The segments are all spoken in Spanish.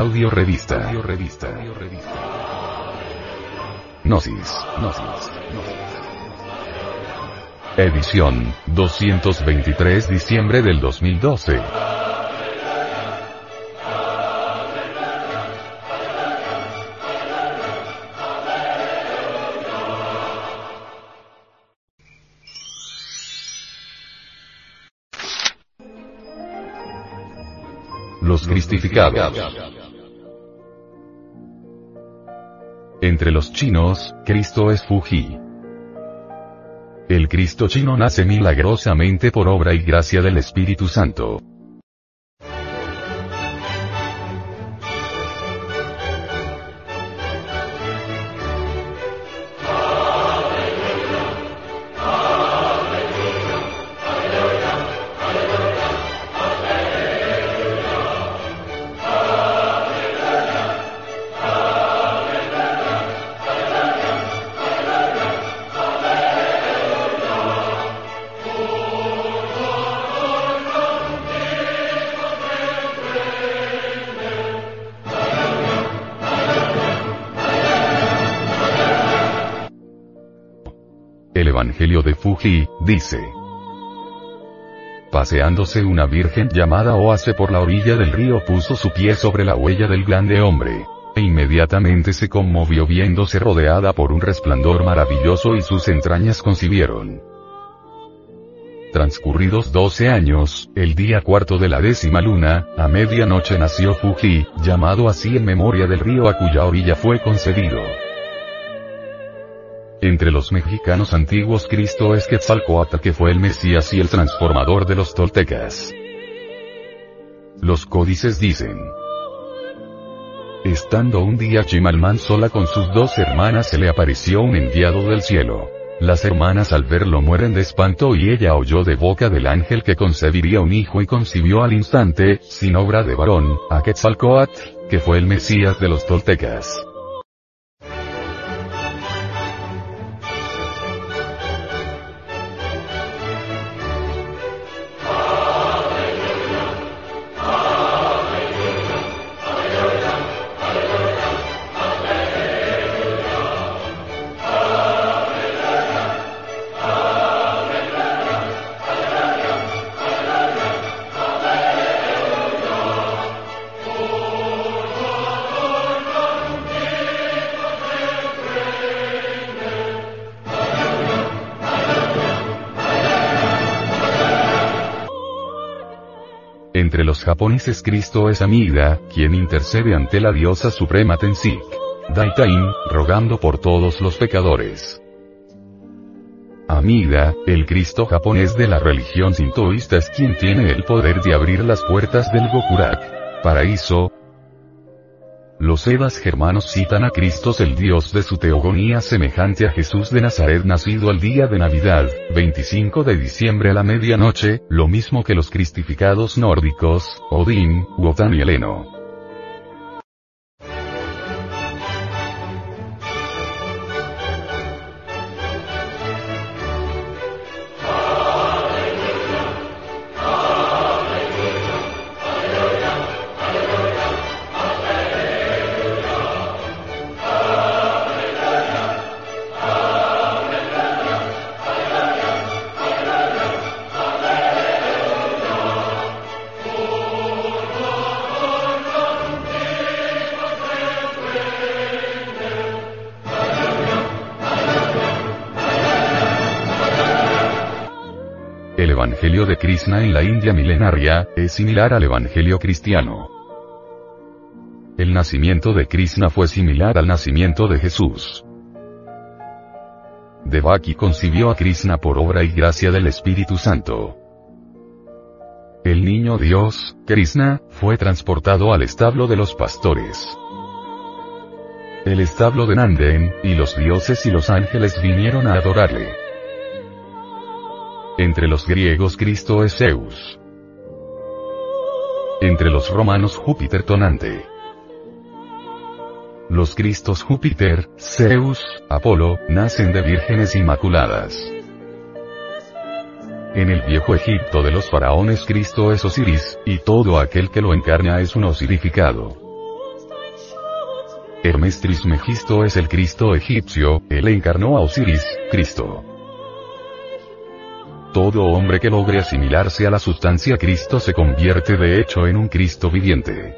Audio revista. Audio revista. Gnosis. Gnosis. Edición 223 diciembre del 2012. Los cristificados. Entre los chinos, Cristo es Fuji. El Cristo chino nace milagrosamente por obra y gracia del Espíritu Santo. De Fuji, dice. Paseándose una virgen llamada Oase por la orilla del río puso su pie sobre la huella del grande hombre. E inmediatamente se conmovió viéndose rodeada por un resplandor maravilloso y sus entrañas concibieron. Transcurridos doce años, el día cuarto de la décima luna, a medianoche nació Fuji, llamado así en memoria del río a cuya orilla fue concebido. Entre los mexicanos antiguos Cristo es Quetzalcoatl que fue el Mesías y el transformador de los toltecas. Los códices dicen. Estando un día Chimalman sola con sus dos hermanas se le apareció un enviado del cielo. Las hermanas al verlo mueren de espanto y ella oyó de boca del ángel que concebiría un hijo y concibió al instante, sin obra de varón, a Quetzalcoatl, que fue el Mesías de los toltecas. Entre los japoneses Cristo es Amida, quien intercede ante la diosa suprema Tensik. Daitain, rogando por todos los pecadores. Amida, el Cristo japonés de la religión sintoísta es quien tiene el poder de abrir las puertas del Gokurak. Paraíso, los Edas germanos citan a Cristo el Dios de su teogonía semejante a Jesús de Nazaret nacido al día de Navidad, 25 de diciembre a la medianoche, lo mismo que los cristificados nórdicos, Odín, Wotan y Heleno. Evangelio de Krishna en la India milenaria, es similar al Evangelio cristiano. El nacimiento de Krishna fue similar al nacimiento de Jesús. Devaki concibió a Krishna por obra y gracia del Espíritu Santo. El niño Dios, Krishna, fue transportado al establo de los pastores. El establo de Nanden, y los dioses y los ángeles vinieron a adorarle. Entre los griegos Cristo es Zeus. Entre los romanos Júpiter tonante. Los Cristos Júpiter, Zeus, Apolo, nacen de vírgenes inmaculadas. En el viejo Egipto de los faraones Cristo es Osiris, y todo aquel que lo encarna es un osirificado. Hermes Trismegisto es el Cristo egipcio, él encarnó a Osiris, Cristo. Todo hombre que logre asimilarse a la sustancia Cristo se convierte de hecho en un Cristo viviente.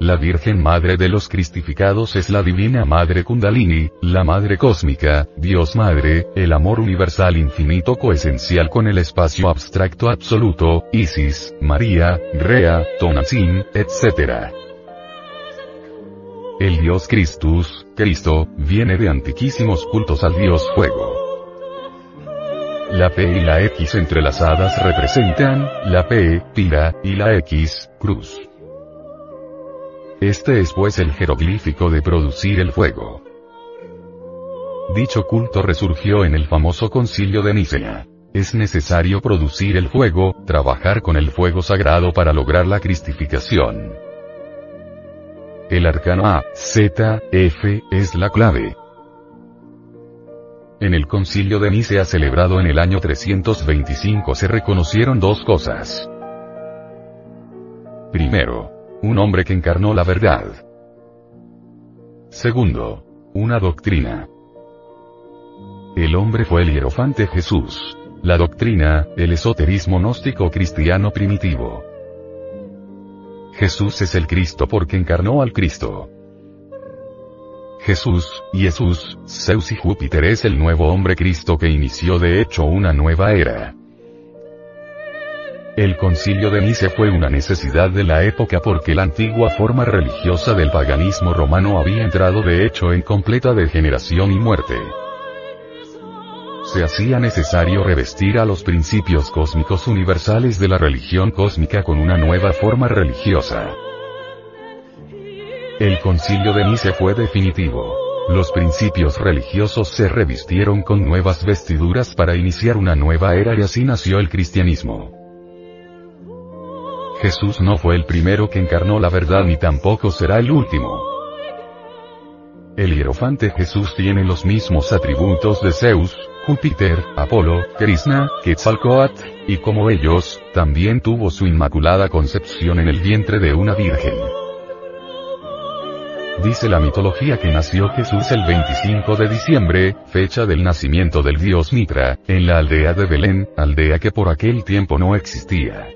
La Virgen Madre de los Cristificados es la Divina Madre Kundalini, la Madre Cósmica, Dios Madre, el amor universal infinito coesencial con el espacio abstracto absoluto, Isis, María, Rea, Tonantzin, etc. El Dios Christus, Cristo, viene de antiquísimos cultos al Dios Fuego. La P y la X entrelazadas representan, la P, Pira, y la X, cruz. Este es pues el jeroglífico de producir el fuego. Dicho culto resurgió en el famoso concilio de Nicea. Es necesario producir el fuego, trabajar con el fuego sagrado para lograr la cristificación. El arcano A, Z, F, es la clave. En el concilio de Nicea celebrado en el año 325 se reconocieron dos cosas. Primero, un hombre que encarnó la verdad. Segundo, una doctrina. El hombre fue el hierofante Jesús. La doctrina, el esoterismo gnóstico cristiano primitivo. Jesús es el Cristo porque encarnó al Cristo. Jesús, Jesús, Zeus y Júpiter es el nuevo hombre Cristo que inició de hecho una nueva era. El concilio de Nice fue una necesidad de la época porque la antigua forma religiosa del paganismo romano había entrado de hecho en completa degeneración y muerte. Se hacía necesario revestir a los principios cósmicos universales de la religión cósmica con una nueva forma religiosa. El concilio de Nice fue definitivo. Los principios religiosos se revistieron con nuevas vestiduras para iniciar una nueva era y así nació el cristianismo. Jesús no fue el primero que encarnó la verdad ni tampoco será el último. El hierofante Jesús tiene los mismos atributos de Zeus, Júpiter, Apolo, Krishna, Quetzalcoatl, y como ellos, también tuvo su inmaculada concepción en el vientre de una virgen. Dice la mitología que nació Jesús el 25 de diciembre, fecha del nacimiento del dios Mitra, en la aldea de Belén, aldea que por aquel tiempo no existía.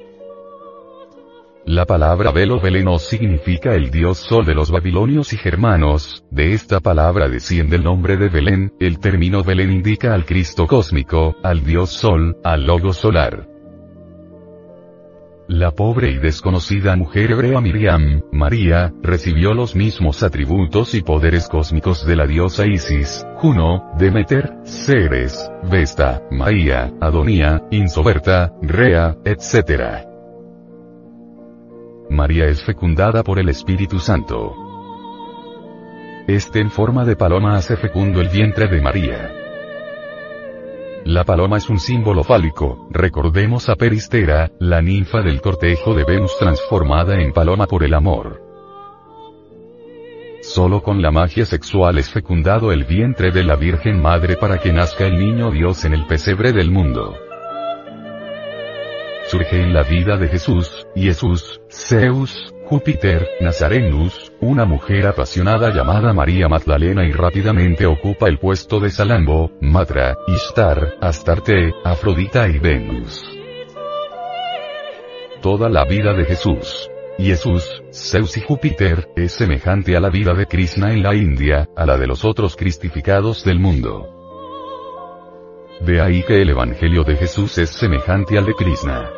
La palabra Velo Beleno significa el dios sol de los babilonios y germanos, de esta palabra desciende el nombre de Belén, el término Belén indica al Cristo cósmico, al dios sol, al logo solar. La pobre y desconocida mujer hebrea Miriam, María, recibió los mismos atributos y poderes cósmicos de la diosa Isis, Juno, Demeter, Ceres, Vesta, Maía, Adonía, Insoberta, Rea, etc. María es fecundada por el Espíritu Santo. Este en forma de paloma hace fecundo el vientre de María. La paloma es un símbolo fálico, recordemos a Peristera, la ninfa del cortejo de Venus transformada en paloma por el amor. Solo con la magia sexual es fecundado el vientre de la Virgen Madre para que nazca el niño Dios en el pesebre del mundo surge en la vida de Jesús, Jesús, Zeus, Júpiter, Nazarenus, una mujer apasionada llamada María Magdalena y rápidamente ocupa el puesto de Salambo, Matra, Ishtar, Astarte, Afrodita y Venus. Toda la vida de Jesús. Jesús, Zeus y Júpiter, es semejante a la vida de Krishna en la India, a la de los otros cristificados del mundo. De ahí que el Evangelio de Jesús es semejante al de Krishna.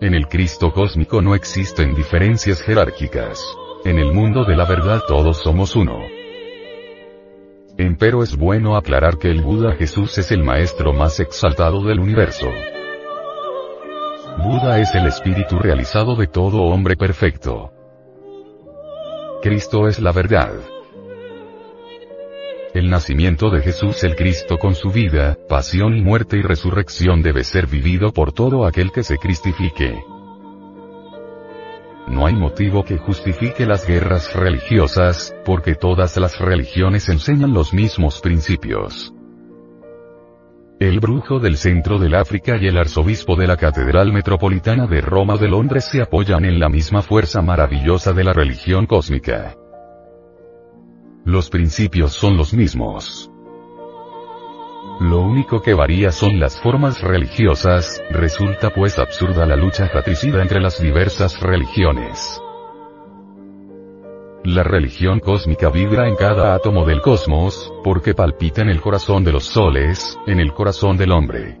En el Cristo cósmico no existen diferencias jerárquicas. En el mundo de la verdad todos somos uno. Empero es bueno aclarar que el Buda Jesús es el maestro más exaltado del universo. Buda es el espíritu realizado de todo hombre perfecto. Cristo es la verdad. El nacimiento de Jesús el Cristo con su vida, pasión y muerte y resurrección debe ser vivido por todo aquel que se cristifique. No hay motivo que justifique las guerras religiosas, porque todas las religiones enseñan los mismos principios. El brujo del centro del África y el arzobispo de la Catedral Metropolitana de Roma de Londres se apoyan en la misma fuerza maravillosa de la religión cósmica. Los principios son los mismos. Lo único que varía son las formas religiosas, resulta pues absurda la lucha fratricida entre las diversas religiones. La religión cósmica vibra en cada átomo del cosmos, porque palpita en el corazón de los soles, en el corazón del hombre.